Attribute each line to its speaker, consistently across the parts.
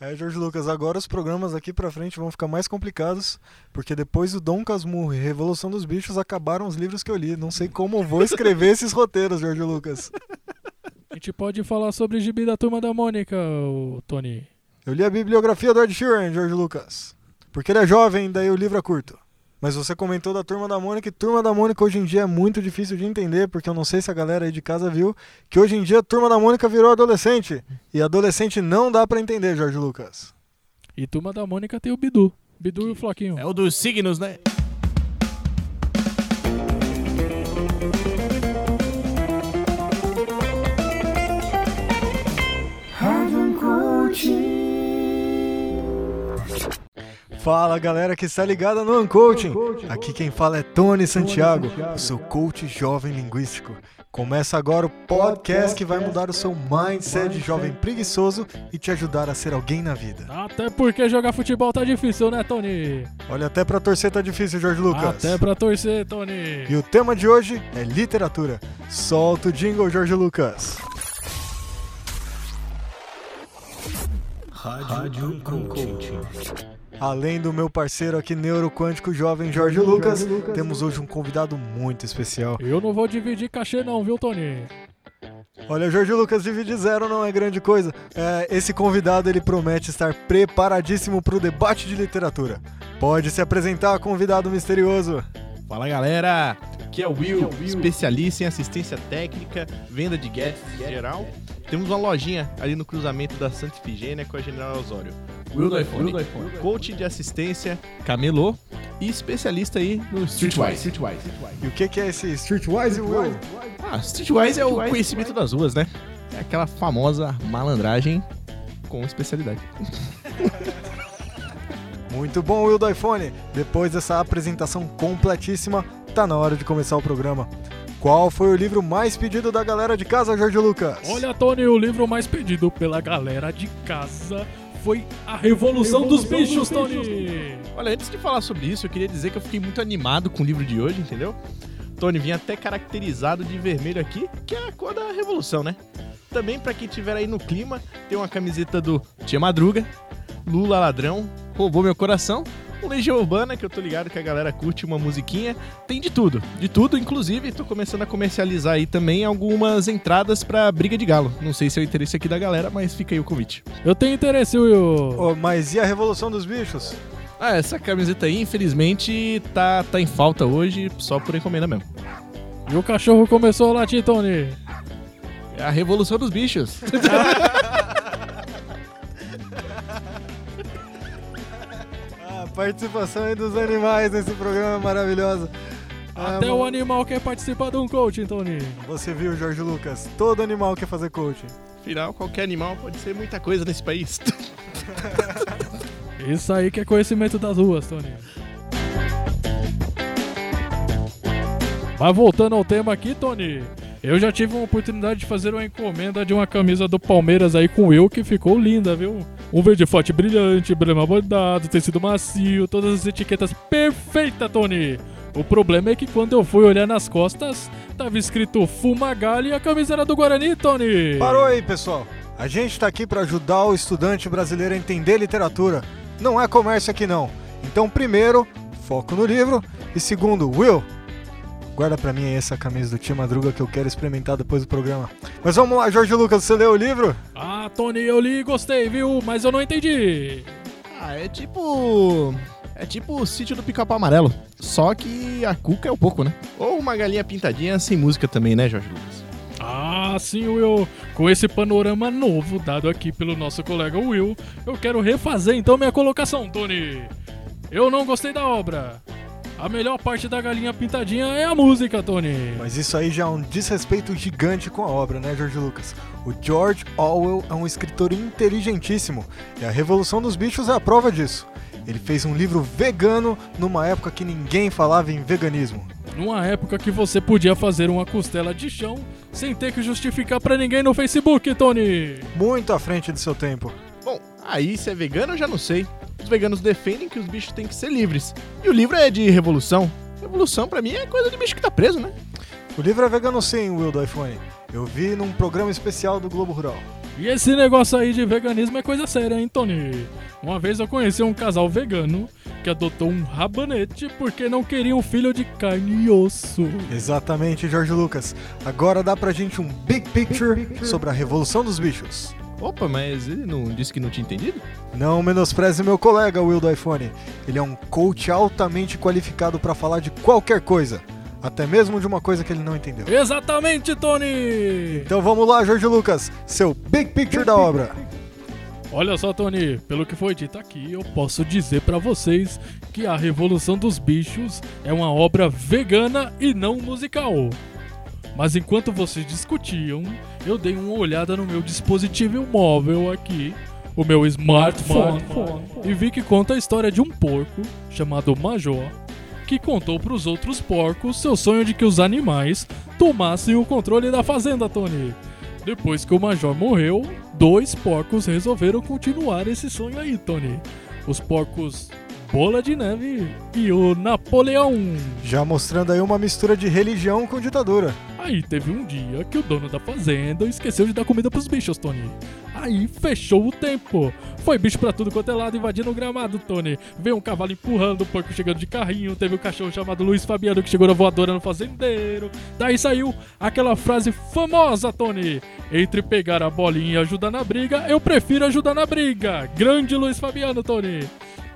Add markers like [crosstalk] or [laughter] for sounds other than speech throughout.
Speaker 1: É, Jorge Lucas, agora os programas aqui pra frente vão ficar mais complicados, porque depois do Dom Casmurro e Revolução dos Bichos acabaram os livros que eu li. Não sei como vou escrever esses roteiros, Jorge Lucas.
Speaker 2: A gente pode falar sobre Gibi da Turma da Mônica, Tony.
Speaker 1: Eu li a bibliografia do Ed Sheeran, Jorge Lucas. Porque ele é jovem, daí o livro é curto. Mas você comentou da Turma da Mônica e Turma da Mônica hoje em dia é muito difícil de entender, porque eu não sei se a galera aí de casa viu que hoje em dia a Turma da Mônica virou adolescente. E adolescente não dá pra entender, Jorge Lucas.
Speaker 2: E Turma da Mônica tem o Bidu. Bidu e o Floquinho.
Speaker 3: É o dos signos, né?
Speaker 1: Fala galera que está ligada no Uncoaching. Aqui quem fala é Tony Santiago, o seu coach jovem linguístico. Começa agora o podcast que vai mudar o seu mindset de jovem preguiçoso e te ajudar a ser alguém na vida.
Speaker 2: Até porque jogar futebol tá difícil, né, Tony?
Speaker 1: Olha, até pra torcer tá difícil, Jorge Lucas.
Speaker 2: Até pra torcer, Tony.
Speaker 1: E o tema de hoje é literatura. Solta o jingle, Jorge Lucas.
Speaker 4: Rádio Coaching.
Speaker 1: Além do meu parceiro aqui, neuroquântico jovem Jorge Lucas, temos hoje um convidado muito especial.
Speaker 2: Eu não vou dividir cachê não, viu, Tony?
Speaker 1: Olha, Jorge Lucas, dividir zero não é grande coisa. É, esse convidado ele promete estar preparadíssimo para o debate de literatura. Pode se apresentar, convidado misterioso.
Speaker 3: Fala galera, aqui é o Will, especialista em assistência técnica, venda de gadgets em geral. Temos uma lojinha ali no cruzamento da Santa Ifigênia com a General Osório. Will do iPhone, coach de assistência, camelô e especialista aí no Streetwise.
Speaker 1: E o que, que é esse Streetwise Will?
Speaker 3: Ah, Streetwise é o conhecimento das ruas, né? É aquela famosa malandragem com especialidade. [laughs]
Speaker 1: Muito bom, Will do iPhone. Depois dessa apresentação completíssima, tá na hora de começar o programa. Qual foi o livro mais pedido da galera de casa, Jorge Lucas?
Speaker 2: Olha, Tony, o livro mais pedido pela galera de casa foi A Revolução, dos Bichos, Tony.
Speaker 3: Olha, antes de falar sobre isso, eu queria dizer que eu fiquei muito animado com o livro de hoje, entendeu? Tony vinha até caracterizado de vermelho aqui, que é a cor da revolução, né? Também pra quem tiver aí no clima, tem uma camiseta do Tia Madruga, Lula Ladrão, Roubou Meu Coração, Legião Urbana, que eu tô ligado que a galera curte uma musiquinha. Tem de tudo, de tudo, inclusive tô começando a comercializar aí também algumas entradas pra Briga de Galo. Não sei se é o interesse aqui da galera, mas fica aí o convite.
Speaker 2: Eu tenho interesse, Will.
Speaker 1: Oh, mas e a Revolução dos Bichos?
Speaker 3: Ah, essa camiseta aí, infelizmente, tá, tá em falta hoje, só por encomenda mesmo.
Speaker 2: E o cachorro começou a latir, Tony.
Speaker 3: É a Revolução dos Bichos. [laughs]
Speaker 1: participação aí dos animais nesse programa maravilhoso. Ah,
Speaker 2: Até
Speaker 1: mano,
Speaker 2: o animal quer participar de um coaching, Tony.
Speaker 1: Você viu, Jorge Lucas? Todo animal quer fazer coaching.
Speaker 3: Afinal, qualquer animal pode ser muita coisa nesse país. [laughs]
Speaker 2: Isso aí que é conhecimento das ruas, Tony. Mas voltando ao tema aqui, Tony. Eu já tive uma oportunidade de fazer uma encomenda de uma camisa do Palmeiras aí com eu que ficou linda, viu? Um verde forte brilhante, brema bordado, tecido macio, todas as etiquetas perfeita, Tony. O problema é que quando eu fui olhar nas costas, tava escrito Fumagalli e a camisa era do Guarani, Tony.
Speaker 1: Parou aí, pessoal. A gente tá aqui para ajudar o estudante brasileiro a entender literatura. Não é comércio aqui não. Então, primeiro, foco no livro e segundo, Will, guarda pra mim aí essa camisa do Tia Madruga que eu quero experimentar depois do programa. Mas vamos lá, Jorge Lucas, você leu o livro?
Speaker 2: Ah, Tony, eu li e gostei, viu? Mas eu não entendi.
Speaker 3: ah, é tipo. É tipo o sítio do pica-pau amarelo. Só que a cuca é um pouco, né? Ou uma galinha pintadinha sem música também, né, Jorge Lucas?
Speaker 2: Ah, sim, Will. Com esse panorama novo dado aqui pelo nosso colega Will, eu quero refazer então minha colocação, Tony. Eu não gostei da obra. A melhor parte da galinha pintadinha é a música, Tony.
Speaker 1: Mas isso aí já é um desrespeito gigante com a obra, né, Jorge Lucas? O George Orwell é um escritor inteligentíssimo e a Revolução dos Bichos é a prova disso. Ele fez um livro vegano numa época que ninguém falava em veganismo.
Speaker 2: Numa época que você podia fazer uma costela de chão sem ter que justificar pra ninguém no Facebook, Tony.
Speaker 1: Muito à frente de seu tempo.
Speaker 3: Bom, aí se é vegano eu já não sei. Os veganos defendem que os bichos têm que ser livres. E o livro é de revolução. Revolução pra mim é coisa de bicho que tá preso, né?
Speaker 1: O livro é vegano sim, Will do iPhone. Eu vi num programa especial do Globo Rural.
Speaker 2: E esse negócio aí de veganismo é coisa séria, hein, Tony? Uma vez eu conheci um casal vegano que adotou um rabanete porque não queria um filho de carne e osso.
Speaker 1: Exatamente, Jorge Lucas. Agora dá pra gente um big picture sobre a revolução dos bichos.
Speaker 3: Opa, mas ele não disse que não tinha entendido?
Speaker 1: Não menospreze meu colega Will do iPhone. Ele é um coach altamente qualificado para falar de qualquer coisa, até mesmo de uma coisa que ele não entendeu.
Speaker 2: Exatamente, Tony!
Speaker 1: Então vamos lá, Jorge Lucas, seu big picture da obra.
Speaker 2: Olha só, Tony, pelo que foi dito aqui, eu posso dizer pra vocês que A Revolução dos Bichos é uma obra vegana e não musical. Mas enquanto vocês discutiam, eu dei uma olhada no meu dispositivo móvel aqui, o meu smartphone, e vi que conta a história de um porco chamado Major, que contou para os outros porcos seu sonho de que os animais tomassem o controle da fazenda, Tony. Depois que o Major morreu, dois porcos resolveram continuar esse sonho aí, Tony. Os porcos Bola de Neve e o Napoleão.
Speaker 1: Já mostrando aí uma mistura de religião com ditadura.
Speaker 2: Aí teve um dia que o dono da fazenda esqueceu de dar comida pros bichos, Tony. Aí fechou o tempo. Foi bicho pra tudo quanto é lado invadindo o gramado, Tony. Veio um cavalo empurrando, o porco chegando de carrinho. Teve um cachorro chamado Luiz Fabiano que chegou na voadora no fazendeiro. Daí saiu aquela frase famosa, Tony. Entre pegar a bolinha e ajudar na briga, eu prefiro ajudar na briga. Grande Luiz Fabiano, Tony.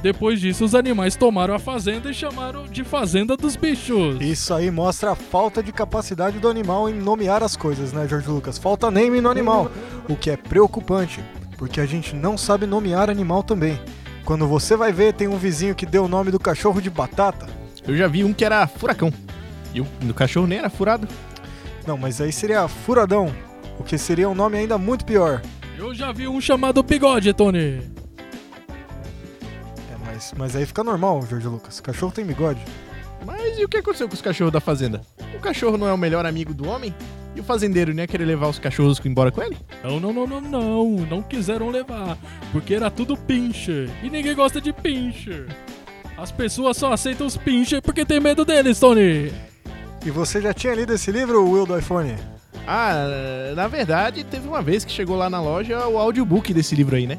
Speaker 2: Depois disso, os animais tomaram a fazenda e chamaram de Fazenda dos Bichos.
Speaker 1: Isso aí mostra a falta de capacidade do animal em nomear as coisas, né, Jorge Lucas? Falta name no animal, o que é preocupante, porque a gente não sabe nomear animal também. Quando você vai ver, tem um vizinho que deu o nome do cachorro de batata.
Speaker 3: Eu já vi um que era furacão. E o do cachorro nem era furado.
Speaker 1: Não, mas aí seria furadão, o que seria um nome ainda muito pior.
Speaker 2: Eu já vi um chamado Bigode, Tony.
Speaker 1: Mas, aí fica normal, Jorge Lucas. Cachorro tem bigode.
Speaker 3: Mas e o que aconteceu com os cachorros da fazenda? O cachorro não é o melhor amigo do homem? E o fazendeiro nem ia querer levar os cachorros embora com ele?
Speaker 2: Não, não, não, não, não. Não quiseram levar. Porque era tudo pincher. E ninguém gosta de pincher. As pessoas só aceitam os pincher porque tem medo deles, Tony.
Speaker 1: E você já tinha lido esse livro, Will do iPhone?
Speaker 3: Ah, na verdade, teve uma vez que chegou lá na loja o audiobook desse livro aí, né?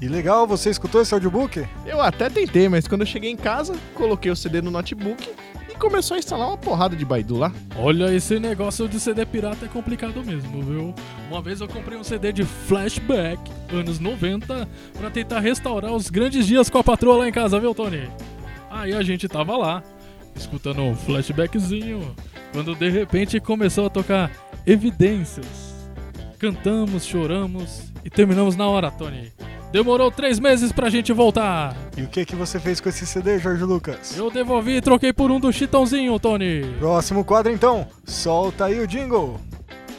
Speaker 1: E legal, você escutou esse audiobook?
Speaker 3: Eu até tentei, mas quando eu cheguei em casa, coloquei o CD no notebook e começou a instalar uma porrada de Baidu lá.
Speaker 2: Olha, esse negócio de CD pirata é complicado mesmo, viu? Uma vez eu comprei um CD de flashback, anos 90, pra tentar restaurar os grandes dias com a patroa lá em casa, viu, Tony? Aí a gente tava lá, escutando um flashbackzinho, quando de repente começou a tocar Evidências. Cantamos, choramos e terminamos na hora, Tony. Demorou três meses pra gente voltar.
Speaker 1: E o que, que você fez com esse CD, Jorge Lucas?
Speaker 2: Eu devolvi e troquei por um do Chitãozinho, Tony.
Speaker 1: Próximo quadro então, solta aí o jingle.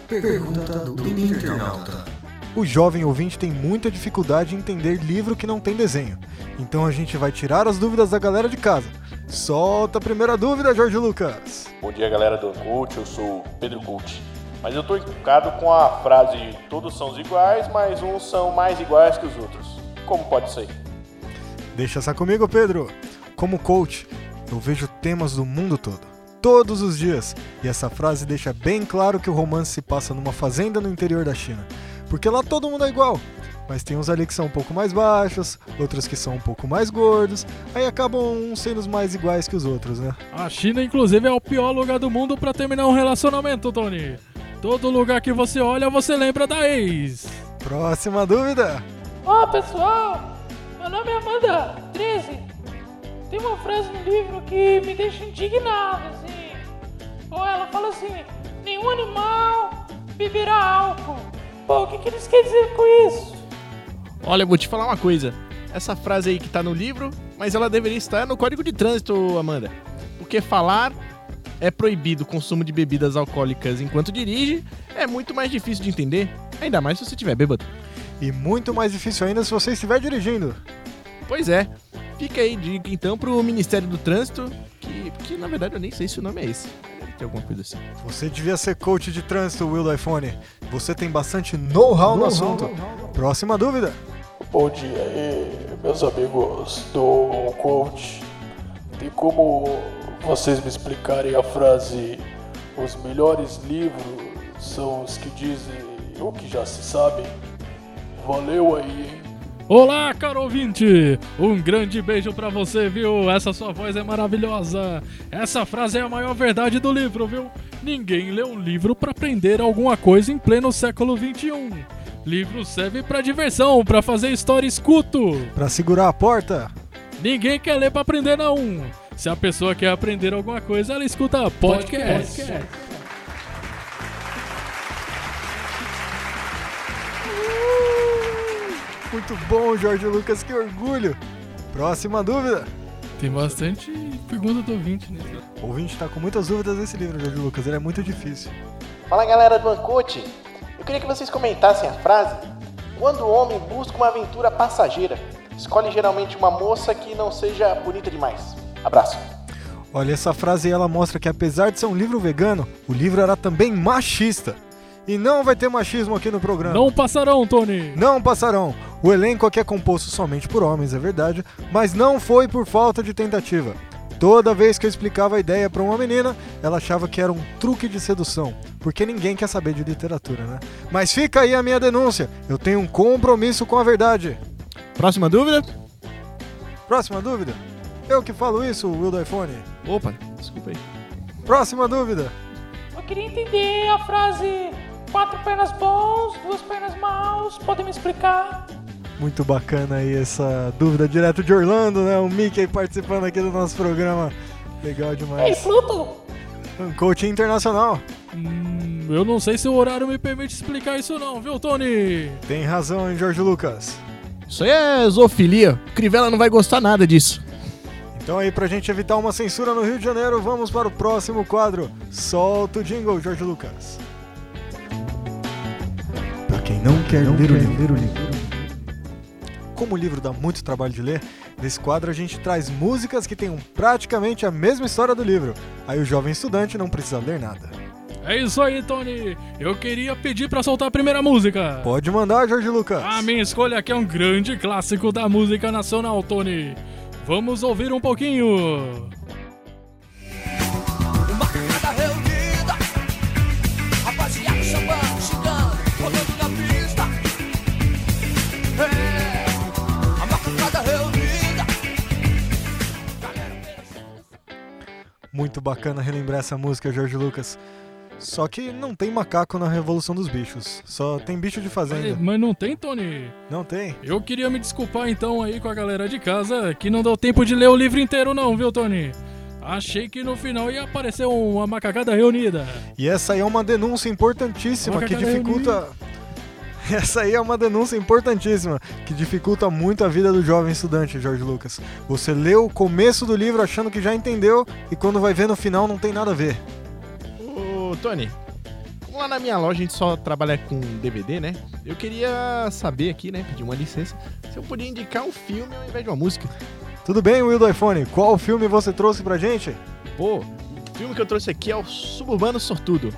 Speaker 4: Pergunta do internauta.
Speaker 1: O jovem ouvinte tem muita dificuldade em entender livro que não tem desenho. Então a gente vai tirar as dúvidas da galera de casa. Solta a primeira dúvida, Jorge Lucas.
Speaker 5: Bom dia, galera do Cult, eu sou o Pedro Cult. Mas eu tô encucado com a frase todos são iguais, mas uns são mais iguais que os outros. Como pode ser?
Speaker 1: Deixa essa comigo, Pedro. Como coach, eu vejo temas do mundo todo, todos os dias, e essa frase deixa bem claro que o romance se passa numa fazenda no interior da China. Porque lá todo mundo é igual, mas tem uns ali que são um pouco mais baixos, outros que são um pouco mais gordos, aí acabam uns sendo os mais iguais que os outros, né?
Speaker 2: A China, inclusive, é o pior lugar do mundo pra terminar um relacionamento, Tony. Todo lugar que você olha, você lembra da ex.
Speaker 1: Próxima dúvida.
Speaker 6: Ó pessoal, meu nome é Amanda 13. Tem uma frase no livro que me deixa indignado, assim. Ou ela fala assim: nenhum animal beberá álcool. Pô, o que, que eles querem dizer com isso?
Speaker 3: Olha, eu vou te falar uma coisa. Essa frase aí que tá no livro, mas ela deveria estar no Código de Trânsito, Amanda. Porque falar é proibido o consumo de bebidas alcoólicas enquanto dirige é muito mais difícil de entender, ainda mais se você estiver bêbado.
Speaker 1: E muito mais difícil ainda se você estiver dirigindo.
Speaker 3: Pois é. Fica aí dica então pro Ministério do Trânsito, que, que na verdade eu nem sei se o nome é esse. Deve ter alguma coisa assim.
Speaker 1: Você devia ser coach de trânsito, Will do iPhone. Você tem bastante know-how no assunto. Próxima dúvida.
Speaker 5: Bom dia aí, meus amigos do Coach. Tem como vocês me explicarem a frase os melhores livros são os que dizem o que já se sabe? Valeu aí, hein?
Speaker 2: Olá, caro ouvinte! Um grande beijo pra você, viu? Essa sua voz é maravilhosa. Essa frase é a maior verdade do livro, viu? Ninguém lê um livro pra aprender alguma coisa em pleno século XXI. Livro serve pra diversão, pra fazer história escuto.
Speaker 1: Pra segurar a porta,
Speaker 2: Ninguém quer ler pra aprender, não. Se a pessoa quer aprender alguma coisa, ela escuta podcast.
Speaker 1: Muito bom, Jorge Lucas, que orgulho. Próxima dúvida.
Speaker 2: Tem bastante pergunta do ouvinte, né?
Speaker 1: O ouvinte tá com muitas dúvidas nesse livro, Jorge Lucas, ele é muito difícil.
Speaker 7: Fala galera do Ancute, eu queria que vocês comentassem a frase Quando o homem busca uma aventura passageira, escolhe geralmente uma moça que não seja bonita demais. Abraço.
Speaker 1: Olha, essa frase ela mostra que apesar de ser um livro vegano, o livro era também machista. E não vai ter machismo aqui no programa.
Speaker 2: Não passarão, Tony!
Speaker 1: Não passarão. O elenco aqui é composto somente por homens, é verdade, mas não foi por falta de tentativa. Toda vez que eu explicava a ideia para uma menina, ela achava que era um truque de sedução, porque ninguém quer saber de literatura, né? Mas fica aí a minha denúncia. Eu tenho um compromisso com a verdade.
Speaker 3: Próxima dúvida?
Speaker 1: Próxima dúvida? Eu que falo isso, Will do iPhone.
Speaker 3: Opa, desculpa aí.
Speaker 1: Próxima dúvida.
Speaker 6: Eu queria entender a frase quatro pernas bons, duas pernas maus. Podem me explicar?
Speaker 1: Muito bacana aí essa dúvida direto de Orlando, né? O Mickey participando aqui do nosso programa. Legal
Speaker 6: Ei,
Speaker 1: demais.
Speaker 6: Pluto!
Speaker 1: Um coaching internacional.
Speaker 2: Hum, eu não sei se o horário me permite explicar isso não, viu, Tony?
Speaker 1: Tem razão, hein, Jorge Lucas?
Speaker 3: Isso aí é zoofilia. Crivella não vai gostar nada disso.
Speaker 1: Então aí, pra gente evitar uma censura no Rio de Janeiro, vamos para o próximo quadro. Solta o jingle, Jorge Lucas. Pra quem não quer ler o livro. Como o livro dá muito trabalho de ler, nesse quadro a gente traz músicas que tenham praticamente a mesma história do livro. Aí o jovem estudante não precisa ler nada.
Speaker 2: É isso aí, Tony. Eu queria pedir pra soltar a primeira música.
Speaker 1: Pode mandar, Jorge Lucas.
Speaker 2: A minha escolha aqui é um grande clássico da música nacional, Tony. Vamos ouvir um pouquinho.
Speaker 1: Muito bacana relembrar essa música, Jorge Lucas. Só que não tem macaco na Revolução dos Bichos. Só tem bicho de fazenda.
Speaker 2: Mas não tem, Tony?
Speaker 1: Não tem?
Speaker 2: Eu queria me desculpar então aí com a galera de casa que não deu tempo de ler o livro inteiro não, viu, Tony? Achei que no final ia aparecer uma macacada reunida.
Speaker 1: E essa aí é uma denúncia importantíssima que dificulta. [laughs] Essa aí é uma denúncia importantíssima que dificulta muito a vida do jovem estudante, Jorge Lucas. Você lê o começo do livro achando que já entendeu e quando vai ver no final não tem nada a ver.
Speaker 3: Ô, Tony, como lá na minha loja a gente só trabalha com DVD, né? Eu queria saber aqui, né? Pedir uma licença, se eu podia indicar um filme ao invés de uma música.
Speaker 1: Tudo bem, Will do iPhone? Qual filme você trouxe pra gente?
Speaker 3: Pô, o filme que eu trouxe aqui é o Suburbano Sortudo,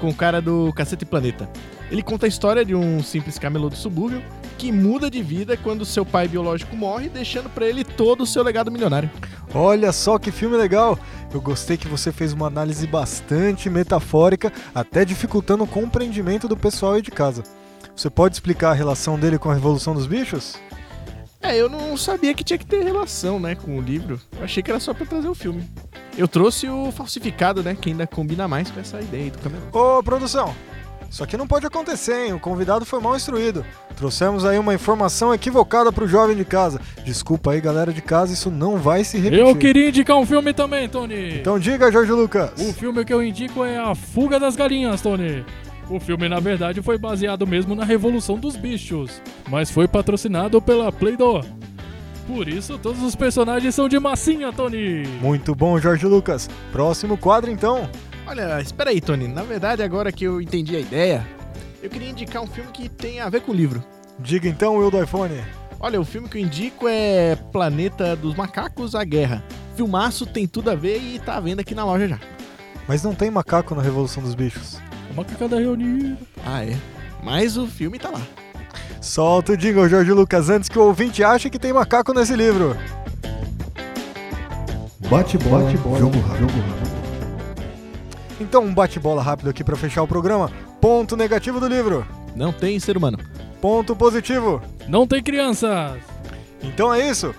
Speaker 3: com o cara do Cacete Planeta. Ele conta a história de um simples camelô do subúrbio que muda de vida quando seu pai biológico morre, deixando pra ele todo o seu legado milionário.
Speaker 1: Olha só que filme legal! Eu gostei que você fez uma análise bastante metafórica, até dificultando o compreendimento do pessoal aí de casa. Você pode explicar a relação dele com a Revolução dos Bichos?
Speaker 3: É, eu não sabia que tinha que ter relação, né, com o livro. Eu achei que era só pra trazer o filme. Eu trouxe o falsificado, né, que ainda combina mais com essa ideia aí do camelô.
Speaker 1: Ô, produção! Isso aqui não pode acontecer, hein? O convidado foi mal instruído. Trouxemos aí uma informação equivocada pro jovem de casa. Desculpa aí, galera de casa, isso não vai se repetir.
Speaker 2: Eu queria indicar um filme também, Tony.
Speaker 1: Então diga, Jorge Lucas.
Speaker 2: O filme que eu indico é A Fuga das Galinhas, Tony. O filme, na verdade, foi baseado mesmo na Revolução dos Bichos, mas foi patrocinado pela Play-Doh. Por isso, todos os personagens são de massinha, Tony.
Speaker 1: Muito bom, Jorge Lucas. Próximo quadro, então.
Speaker 3: Olha, espera aí, Tony. Na verdade, agora que eu entendi a ideia, eu queria indicar um filme que tem a ver com o livro.
Speaker 1: Diga então, Will do iPhone.
Speaker 3: Olha, o filme que eu indico é Planeta dos Macacos, A Guerra. Filmaço tem tudo a ver e tá à venda aqui na loja já.
Speaker 1: Mas não tem macaco na Revolução dos Bichos.
Speaker 2: A macacada reunida.
Speaker 3: Ah, é. Mas o filme tá lá.
Speaker 1: Solta o jingle, Jorge Lucas, antes que o ouvinte ache que tem macaco nesse livro. Bate-bola, jogo rápido. Então, um bate-bola rápido aqui pra fechar o programa. Ponto negativo do livro.
Speaker 3: Não tem ser humano.
Speaker 1: Ponto positivo.
Speaker 2: Não tem crianças.
Speaker 1: Então é isso.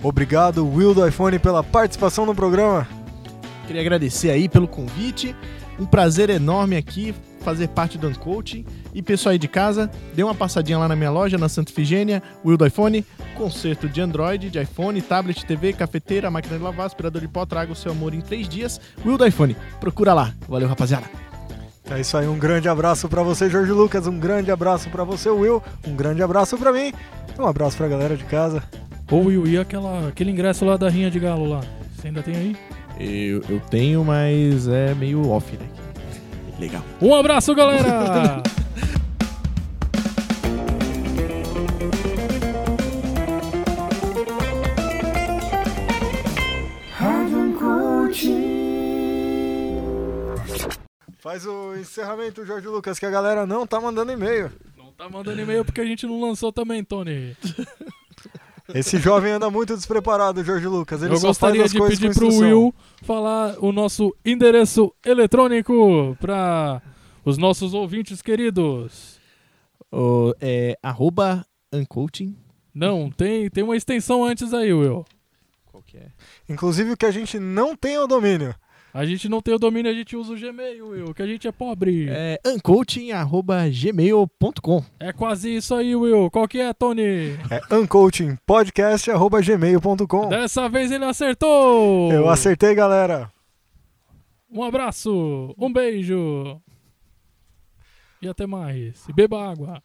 Speaker 1: Obrigado, Will do iPhone, pela participação no programa.
Speaker 3: Queria agradecer aí pelo convite. Um prazer enorme aqui fazer parte do Uncoaching. E pessoal aí de casa, dê uma passadinha lá na minha loja, na Santa Ifigênia, Will do iPhone, conserto de Android, de iPhone, tablet, TV, cafeteira, máquina de lavar, aspirador de pó, traga o seu amor em três dias. Will do iPhone, procura lá. Valeu, rapaziada.
Speaker 1: É isso aí, um grande abraço pra você, Jorge Lucas, um grande abraço pra você, Will, um grande abraço pra mim, um abraço pra galera de casa.
Speaker 2: Ô Will, e aquela, aquele ingresso lá da Rinha de Galo lá? Você ainda tem aí?
Speaker 3: Eu, eu tenho, mas é meio off, né? Legal.
Speaker 2: Um abraço, galera!
Speaker 1: Faz o encerramento, Jorge Lucas, que a galera não tá mandando e-mail.
Speaker 2: não tá mandando e-mail porque a gente não lançou também, Tony.
Speaker 1: Esse jovem anda muito despreparado, Jorge Lucas. Ele
Speaker 2: Eu
Speaker 1: só
Speaker 2: gostaria
Speaker 1: faz as
Speaker 2: de pedir pro. Will falar o nosso endereço eletrônico para os nossos ouvintes queridos.
Speaker 3: O, é arroba Uncoaching.
Speaker 2: Não, tem, tem uma extensão antes aí, Will.
Speaker 3: Qual que é?
Speaker 1: Inclusive o que a gente não tem é o domínio.
Speaker 2: A gente não tem o domínio, a gente usa o Gmail, Will, que a gente é pobre. É,
Speaker 3: É uncoaching.gmail.com.
Speaker 2: quase isso aí, Will. Qual que é, Tony?
Speaker 1: É uncoachingpodcast.gmail.com.
Speaker 2: Dessa vez ele acertou!
Speaker 1: Eu acertei, galera.
Speaker 2: Um abraço, um beijo. E até mais. E beba água.